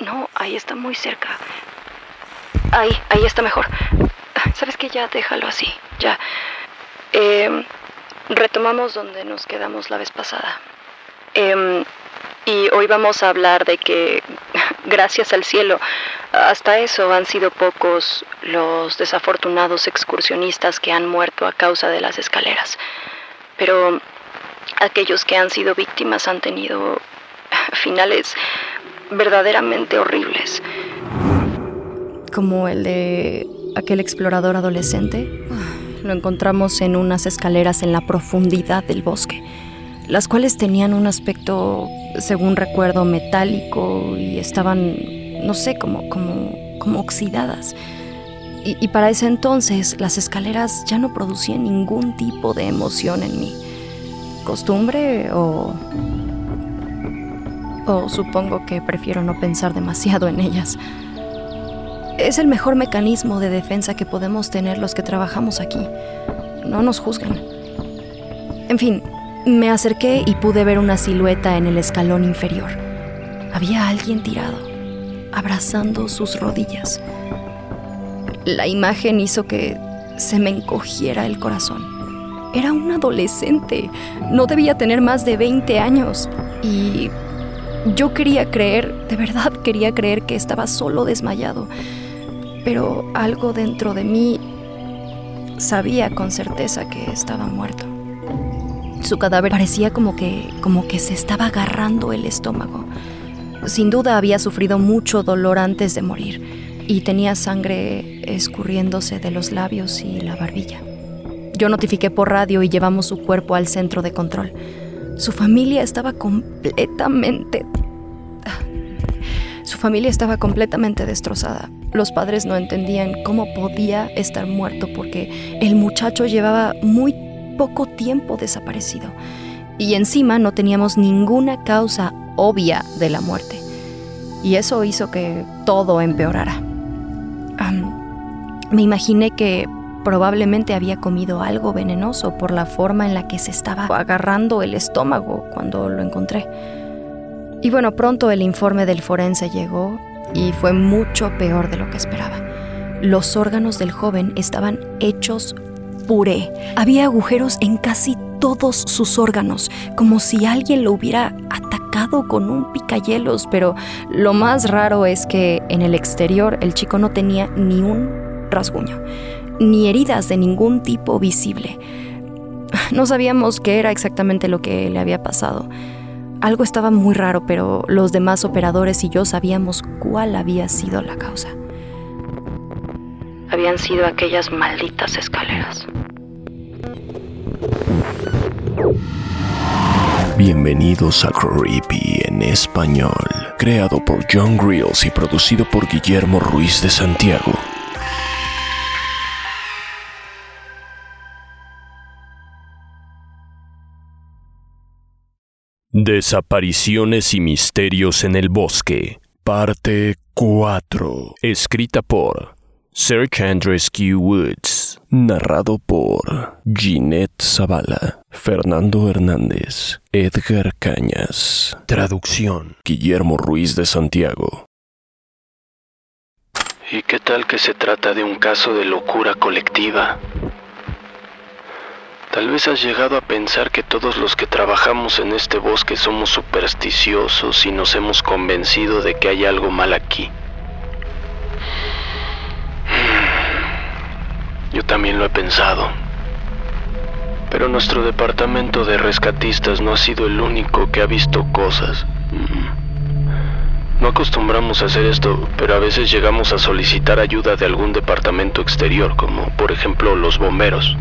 No, ahí está muy cerca. Ahí, ahí está mejor. ¿Sabes qué? Ya déjalo así. Ya. Eh, retomamos donde nos quedamos la vez pasada. Eh, y hoy vamos a hablar de que, gracias al cielo, hasta eso han sido pocos los desafortunados excursionistas que han muerto a causa de las escaleras. Pero aquellos que han sido víctimas han tenido finales verdaderamente horribles. Como el de aquel explorador adolescente. Lo encontramos en unas escaleras en la profundidad del bosque, las cuales tenían un aspecto, según recuerdo, metálico y estaban, no sé, como, como, como oxidadas. Y, y para ese entonces las escaleras ya no producían ningún tipo de emoción en mí. ¿Costumbre o o supongo que prefiero no pensar demasiado en ellas. Es el mejor mecanismo de defensa que podemos tener los que trabajamos aquí. No nos juzgan. En fin, me acerqué y pude ver una silueta en el escalón inferior. Había alguien tirado, abrazando sus rodillas. La imagen hizo que se me encogiera el corazón. Era un adolescente. No debía tener más de 20 años. Y yo quería creer, de verdad quería creer que estaba solo desmayado, pero algo dentro de mí sabía con certeza que estaba muerto. Su cadáver parecía como que, como que se estaba agarrando el estómago. Sin duda había sufrido mucho dolor antes de morir y tenía sangre escurriéndose de los labios y la barbilla. Yo notifiqué por radio y llevamos su cuerpo al centro de control. Su familia estaba completamente... Su familia estaba completamente destrozada. Los padres no entendían cómo podía estar muerto porque el muchacho llevaba muy poco tiempo desaparecido. Y encima no teníamos ninguna causa obvia de la muerte. Y eso hizo que todo empeorara. Me imaginé que Probablemente había comido algo venenoso por la forma en la que se estaba agarrando el estómago cuando lo encontré. Y bueno, pronto el informe del forense llegó y fue mucho peor de lo que esperaba. Los órganos del joven estaban hechos puré. Había agujeros en casi todos sus órganos, como si alguien lo hubiera atacado con un picayelos, pero lo más raro es que en el exterior el chico no tenía ni un rasguño ni heridas de ningún tipo visible. No sabíamos qué era exactamente lo que le había pasado. Algo estaba muy raro, pero los demás operadores y yo sabíamos cuál había sido la causa. Habían sido aquellas malditas escaleras. Bienvenidos a Creepy en español, creado por John Grills y producido por Guillermo Ruiz de Santiago. Desapariciones y misterios en el bosque, parte 4, escrita por Search and Rescue Woods, narrado por Ginette Zavala, Fernando Hernández, Edgar Cañas, traducción. Guillermo Ruiz de Santiago. ¿Y qué tal que se trata de un caso de locura colectiva? Tal vez has llegado a pensar que todos los que trabajamos en este bosque somos supersticiosos y nos hemos convencido de que hay algo mal aquí. Yo también lo he pensado. Pero nuestro departamento de rescatistas no ha sido el único que ha visto cosas. No acostumbramos a hacer esto, pero a veces llegamos a solicitar ayuda de algún departamento exterior, como por ejemplo los bomberos.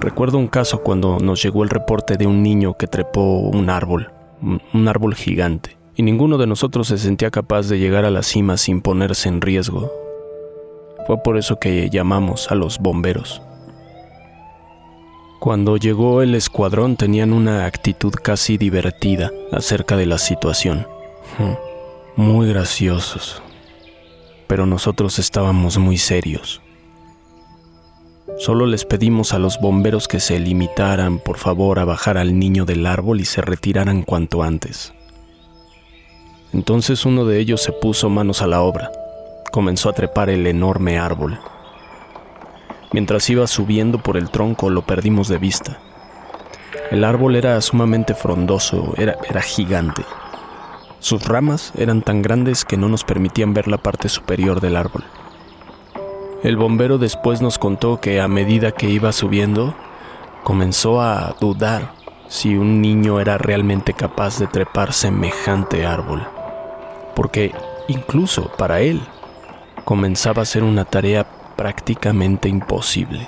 Recuerdo un caso cuando nos llegó el reporte de un niño que trepó un árbol, un árbol gigante, y ninguno de nosotros se sentía capaz de llegar a la cima sin ponerse en riesgo. Fue por eso que llamamos a los bomberos. Cuando llegó el escuadrón tenían una actitud casi divertida acerca de la situación. Hmm, muy graciosos. Pero nosotros estábamos muy serios. Solo les pedimos a los bomberos que se limitaran, por favor, a bajar al niño del árbol y se retiraran cuanto antes. Entonces uno de ellos se puso manos a la obra. Comenzó a trepar el enorme árbol. Mientras iba subiendo por el tronco lo perdimos de vista. El árbol era sumamente frondoso, era, era gigante. Sus ramas eran tan grandes que no nos permitían ver la parte superior del árbol. El bombero después nos contó que a medida que iba subiendo, comenzó a dudar si un niño era realmente capaz de trepar semejante árbol, porque incluso para él comenzaba a ser una tarea prácticamente imposible.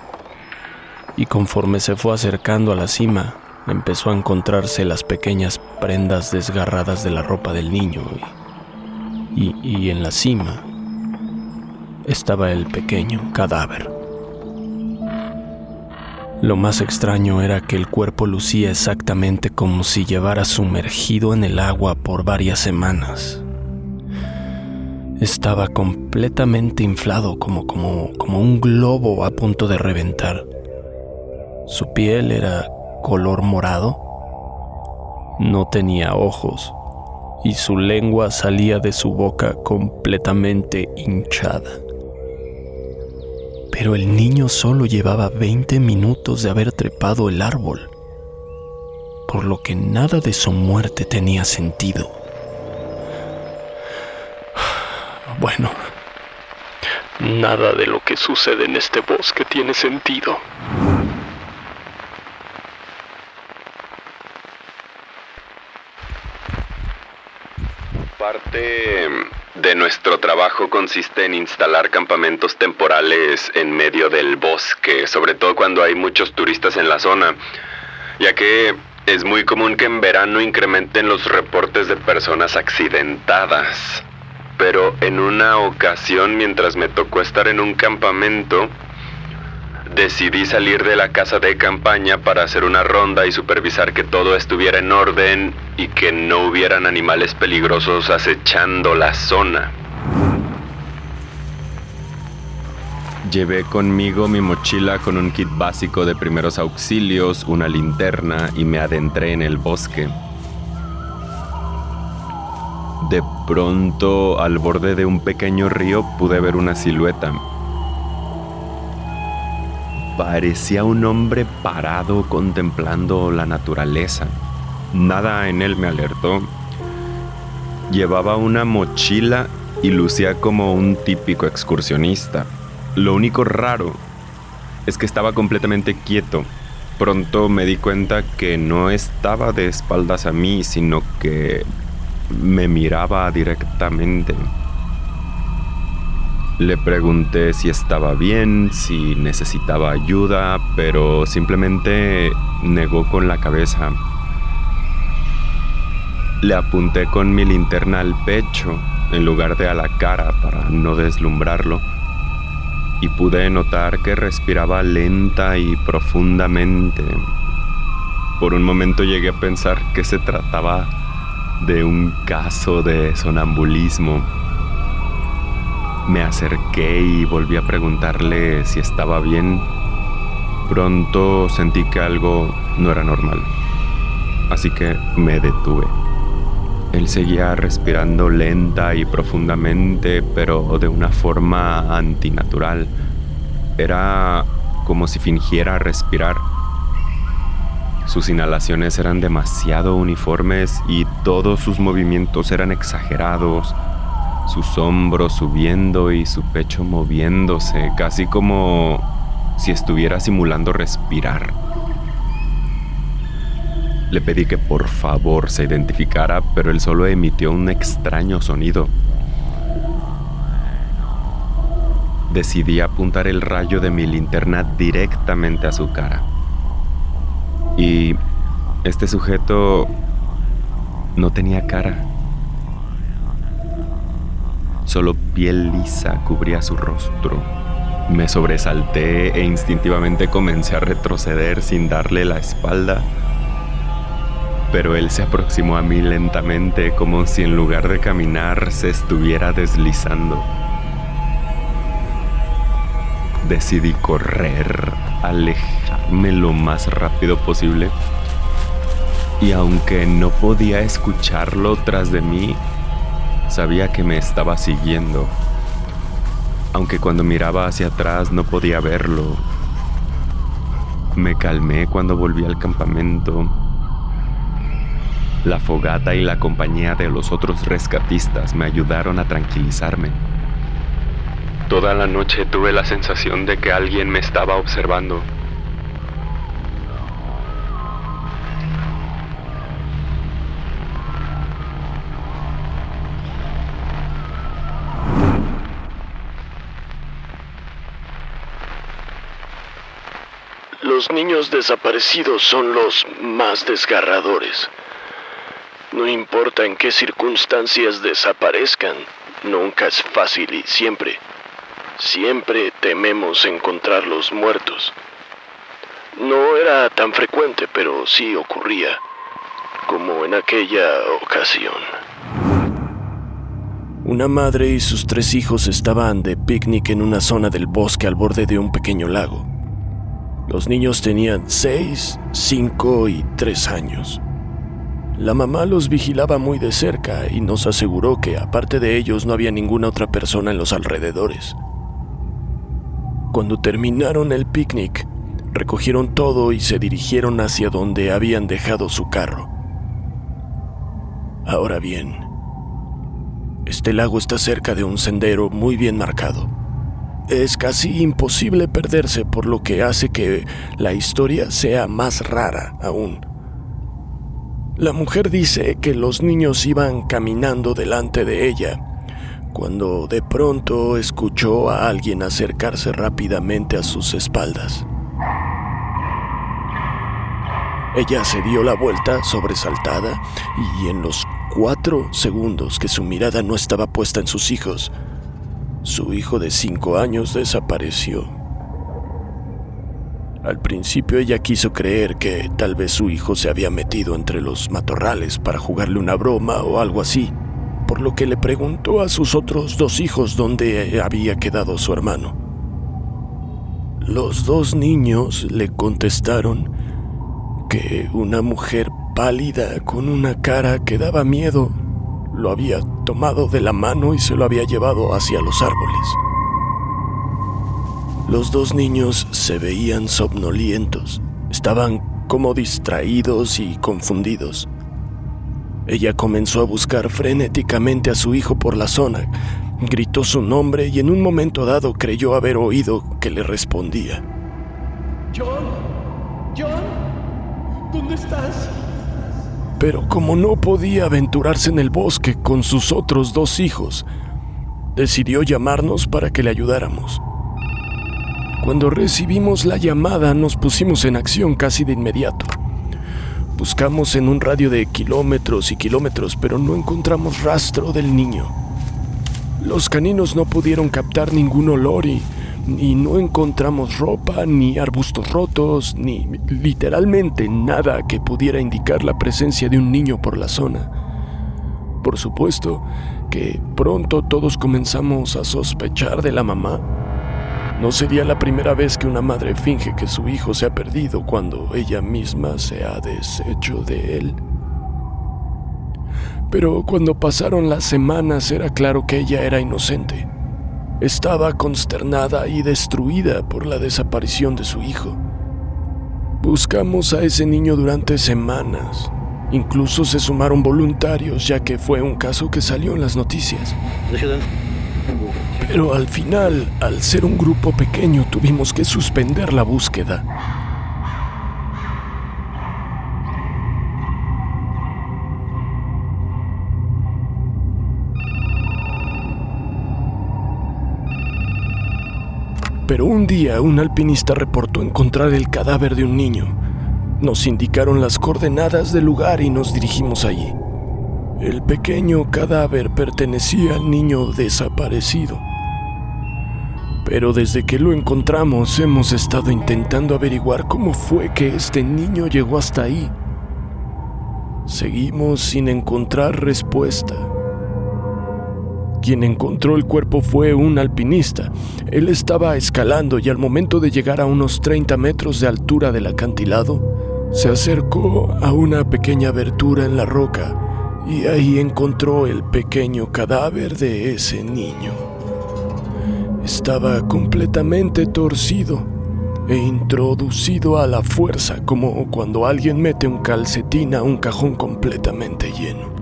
Y conforme se fue acercando a la cima, empezó a encontrarse las pequeñas prendas desgarradas de la ropa del niño y, en la cima estaba el pequeño cadáver. Lo más extraño era que el cuerpo lucía exactamente como si llevara sumergido en el agua por varias semanas. Estaba completamente inflado como, como, como un globo a punto de reventar. Su piel era color morado. No tenía ojos y su lengua salía de su boca completamente hinchada. Pero el niño solo llevaba 20 minutos de haber trepado el árbol, por lo que nada de su muerte tenía sentido. Bueno, nada de lo que sucede en este bosque tiene sentido. Parte de nuestro trabajo consiste en instalar campamentos temporales en medio del bosque, sobre todo cuando hay muchos turistas en la zona, ya que es muy común que en verano incrementen los reportes de personas accidentadas. Pero en una ocasión mientras me tocó estar en un campamento, decidí salir de la casa de campaña para hacer una ronda y supervisar que todo estuviera en orden y que no hubieran animales peligrosos acechando la zona. Llevé conmigo mi mochila con un kit básico de primeros auxilios, una linterna y me adentré en el bosque. De pronto, al borde de un pequeño río, pude ver una silueta. Parecía un hombre parado contemplando la naturaleza. Nada en él me alertó. Llevaba una mochila y lucía como un típico excursionista. Lo único raro es que estaba completamente quieto. Pronto me di cuenta que no estaba de espaldas a mí, sino que me miraba directamente. Le pregunté si estaba bien, si necesitaba ayuda, pero simplemente negó con la cabeza. Le apunté con mi linterna al pecho en lugar de a la cara para no deslumbrarlo y pude notar que respiraba lenta y profundamente. Por un momento llegué a pensar que se trataba de un caso de sonambulismo. Me acerqué y volví a preguntarle si estaba bien. Pronto sentí que algo no era normal, así que me detuve. Él seguía respirando lenta y profundamente, pero de una forma antinatural. Era como si fingiera respirar sus inhalaciones eran demasiado uniformes y todos sus movimientos eran exagerados, sus hombros subiendo y su pecho moviéndose, casi como si estuviera simulando respirar. Le pedí que por favor se identificara, pero él solo emitió un extraño sonido. Decidí apuntar el rayo de mi linterna directamente a su cara. Y este sujeto no tenía cara, Solo piel lisa cubría su rostro. Me sobresalté e instintivamente comencé a retroceder sin darle la espalda. Pero él se aproximó a mí lentamente como si en lugar de caminar se estuviera deslizando. Decidí correr, alejarme lo más rápido posible. Y aunque no podía escucharlo tras de mí, sabía que me estaba siguiendo aunque cuando miraba hacia atrás no podía verlo. Me calmé cuando volví al campamento. La fogata y la compañía de los otros rescatistas me ayudaron a tranquilizarme. Toda la noche tuve la sensación de que alguien me estaba observando. Los niños desaparecidos son los más desgarradores. No importa en qué circunstancias desaparezcan, nunca es fácil y siempre, siempre tememos encontrarlos muertos. No era tan frecuente, pero sí ocurría, como en aquella ocasión. Una madre y sus tres hijos estaban de picnic en una zona del bosque al borde de un pequeño lago. Los niños tenían 6, 5 y 3 años. La mamá los vigilaba muy de cerca y nos aseguró que aparte de ellos no había ninguna otra persona en los alrededores. Cuando terminaron el picnic, recogieron todo y se dirigieron hacia donde habían dejado su carro. Ahora bien, este lago está cerca de un sendero muy bien marcado es casi imposible perderse, por lo que hace que la historia sea más rara aún. La mujer dice que los niños iban caminando delante de ella, cuando de pronto escuchó a alguien acercarse rápidamente a sus espaldas. Ella se dio la vuelta sobresaltada y en los cuatro segundos que su mirada no estaba puesta en sus hijos, su hijo de cinco años desapareció. Al principio ella quiso creer que tal vez su hijo se había metido entre los matorrales para jugarle una broma o algo así, por lo que le preguntó a sus otros dos hijos dónde había quedado su hermano. Los dos niños le contestaron que una mujer pálida con una cara que daba miedo lo había tomado de la mano y se lo había llevado hacia los árboles. Los dos niños se veían somnolientos, estaban como distraídos y confundidos. Ella comenzó a buscar frenéticamente a su hijo por la zona, gritó su nombre y en un momento dado creyó haber oído que le respondía. John, John, ¿dónde estás? Pero como no podía aventurarse en el bosque con sus otros dos hijos, decidió llamarnos para que le ayudáramos. Cuando recibimos la llamada nos pusimos en acción casi de inmediato. Buscamos en un radio de kilómetros y kilómetros, pero no encontramos rastro del niño. Los caninos no pudieron captar ningún olor y y no encontramos ropa, ni arbustos rotos, ni literalmente nada que pudiera indicar la presencia de un niño por la zona. Por supuesto que pronto todos comenzamos a sospechar de la mamá. No sería la primera vez que una madre finge que su hijo se ha perdido cuando ella misma se ha deshecho de él. Pero cuando pasaron las semanas era claro que ella era inocente. Estaba consternada y destruida por la desaparición de su hijo. Buscamos a ese niño durante semanas. Incluso se sumaron voluntarios ya que fue un caso que salió en las noticias. Pero al final, al ser un grupo pequeño, tuvimos que suspender la búsqueda. Pero un día un alpinista reportó encontrar el cadáver de un niño. Nos indicaron las coordenadas del lugar y nos dirigimos allí. El pequeño cadáver pertenecía al niño desaparecido. Pero desde que lo encontramos hemos estado intentando averiguar cómo fue que este niño llegó hasta ahí. Seguimos sin encontrar respuesta. Quien encontró el cuerpo fue un alpinista. Él estaba escalando y al momento de llegar a unos 30 metros de altura del acantilado, se acercó a una pequeña abertura en la roca y ahí encontró el pequeño cadáver de ese niño. Estaba completamente torcido e introducido a la fuerza como cuando alguien mete un calcetín a un cajón completamente lleno.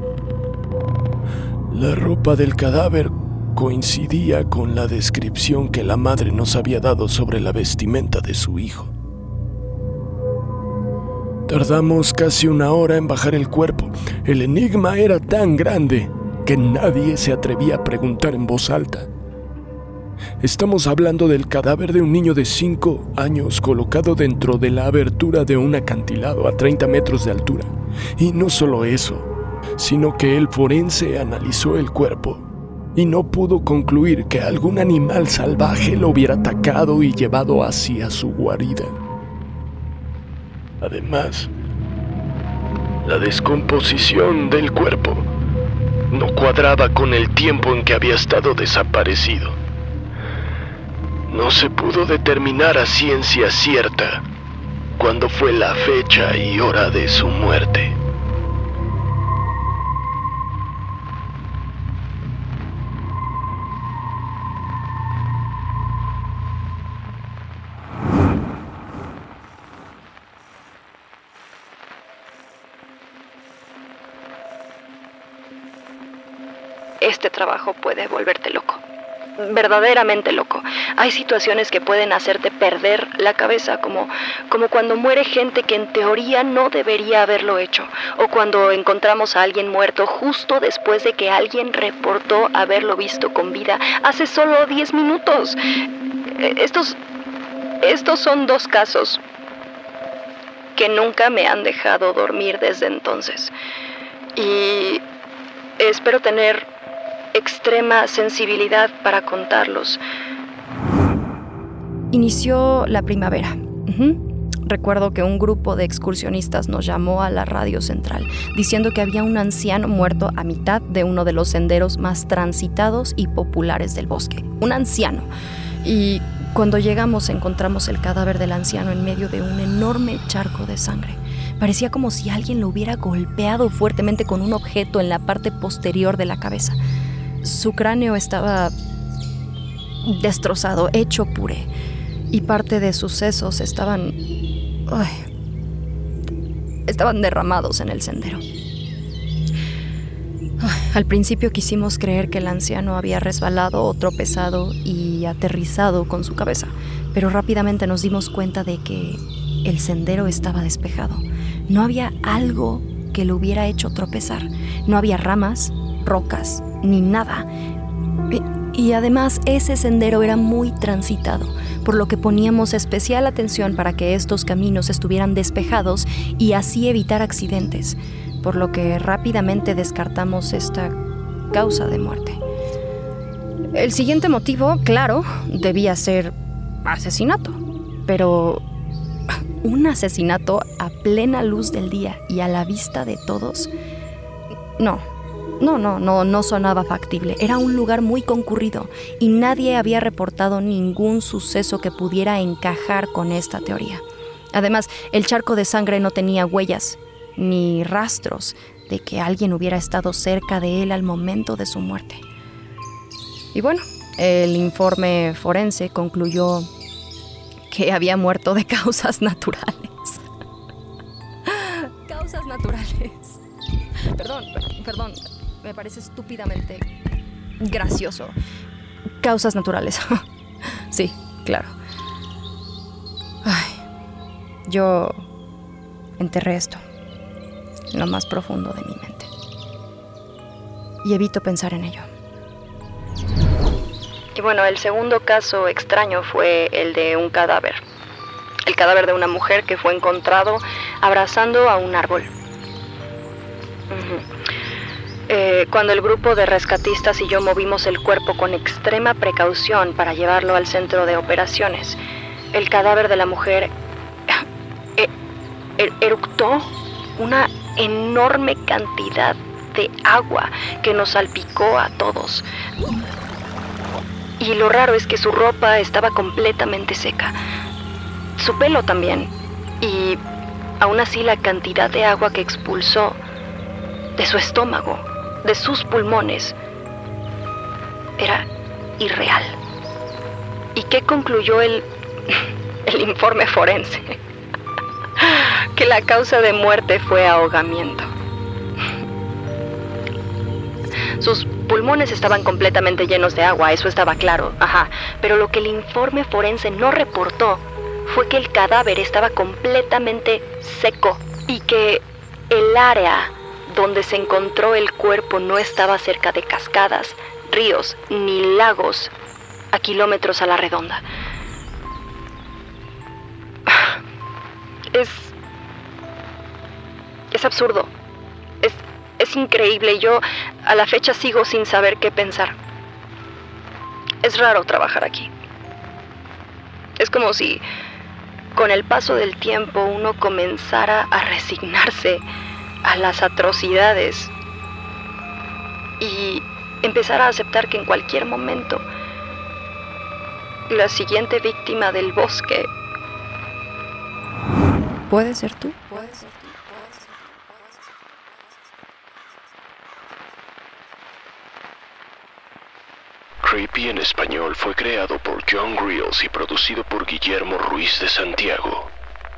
La ropa del cadáver coincidía con la descripción que la madre nos había dado sobre la vestimenta de su hijo. Tardamos casi una hora en bajar el cuerpo. El enigma era tan grande que nadie se atrevía a preguntar en voz alta. Estamos hablando del cadáver de un niño de 5 años colocado dentro de la abertura de un acantilado a 30 metros de altura. Y no solo eso, sino que el forense analizó el cuerpo y no pudo concluir que algún animal salvaje lo hubiera atacado y llevado hacia su guarida. Además, la descomposición del cuerpo no cuadraba con el tiempo en que había estado desaparecido. No se pudo determinar a ciencia cierta cuándo fue la fecha y hora de su muerte. Este trabajo puede volverte loco. Verdaderamente loco. Hay situaciones que pueden hacerte perder la cabeza, como, como cuando muere gente que en teoría no debería haberlo hecho, o cuando encontramos a alguien muerto justo después de que alguien reportó haberlo visto con vida hace solo 10 minutos. Estos, estos son dos casos que nunca me han dejado dormir desde entonces. Y espero tener extrema sensibilidad para contarlos. Inició la primavera. Recuerdo que un grupo de excursionistas nos llamó a la radio central diciendo que había un anciano muerto a mitad de uno de los senderos más transitados y populares del bosque. Un anciano. Y cuando llegamos encontramos el cadáver del anciano en medio de un enorme charco de sangre. Parecía como si alguien lo hubiera golpeado fuertemente con un objeto en la parte posterior de la cabeza. Su cráneo estaba destrozado, hecho puré, y parte de sus sesos estaban... estaban derramados en el sendero. Al principio quisimos creer que el anciano había resbalado o tropezado y aterrizado con su cabeza, pero rápidamente nos dimos cuenta de que el sendero estaba despejado. No había algo que lo hubiera hecho tropezar. No había ramas, rocas, ni nada. Y, además ese sendero era muy transitado, por lo que poníamos especial atención para que estos caminos estuvieran despejados y así evitar accidentes, por lo que rápidamente descartamos esta causa de muerte. El siguiente motivo, claro, debía ser asesinato, pero un asesinato a plena luz del día y a la vista de todos, no, no, no, no, no sonaba factible. Era un lugar muy concurrido y nadie había reportado ningún suceso que pudiera encajar con esta teoría. Además, el charco de sangre no tenía huellas ni rastros de que alguien hubiera estado cerca de él al momento de su muerte. Y bueno, el informe forense concluyó que había muerto de causas naturales. causas naturales. Perdón, perdón, me parece estúpidamente gracioso. Causas naturales. sí, claro. Ay, yo enterré esto en lo más profundo de mi mente. Y evito pensar en ello. Y bueno, el segundo caso extraño fue el de un cadáver. El cadáver de una mujer que fue encontrado abrazando a un árbol. Eh, cuando el grupo de rescatistas y yo movimos el cuerpo con extrema precaución para llevarlo al centro de operaciones, el cadáver de la mujer eh, er, eructó una enorme cantidad de agua que nos salpicó a todos. Y lo raro es que su ropa estaba completamente seca. Su pelo también. Y aún así la cantidad de agua que expulsó de su estómago, de sus pulmones, era irreal. ¿Y qué concluyó el, el informe forense? que la causa de muerte fue ahogamiento. Sus pulmones estaban completamente llenos de agua, eso estaba claro, ajá. Pero lo que el informe forense no reportó fue que el cadáver estaba completamente seco y que el área donde se encontró el cuerpo no estaba cerca de cascadas, ríos ni lagos a kilómetros a la redonda. Es... Es absurdo. Es, es increíble. Yo a la fecha sigo sin saber qué pensar. Es raro trabajar aquí. Es como si con el paso del tiempo uno comenzara a resignarse a las atrocidades y empezara a aceptar que en cualquier momento la siguiente víctima del bosque puede ser tú. Puede ser tú. Creepy en español fue creado por John Grills y producido por Guillermo Ruiz de Santiago.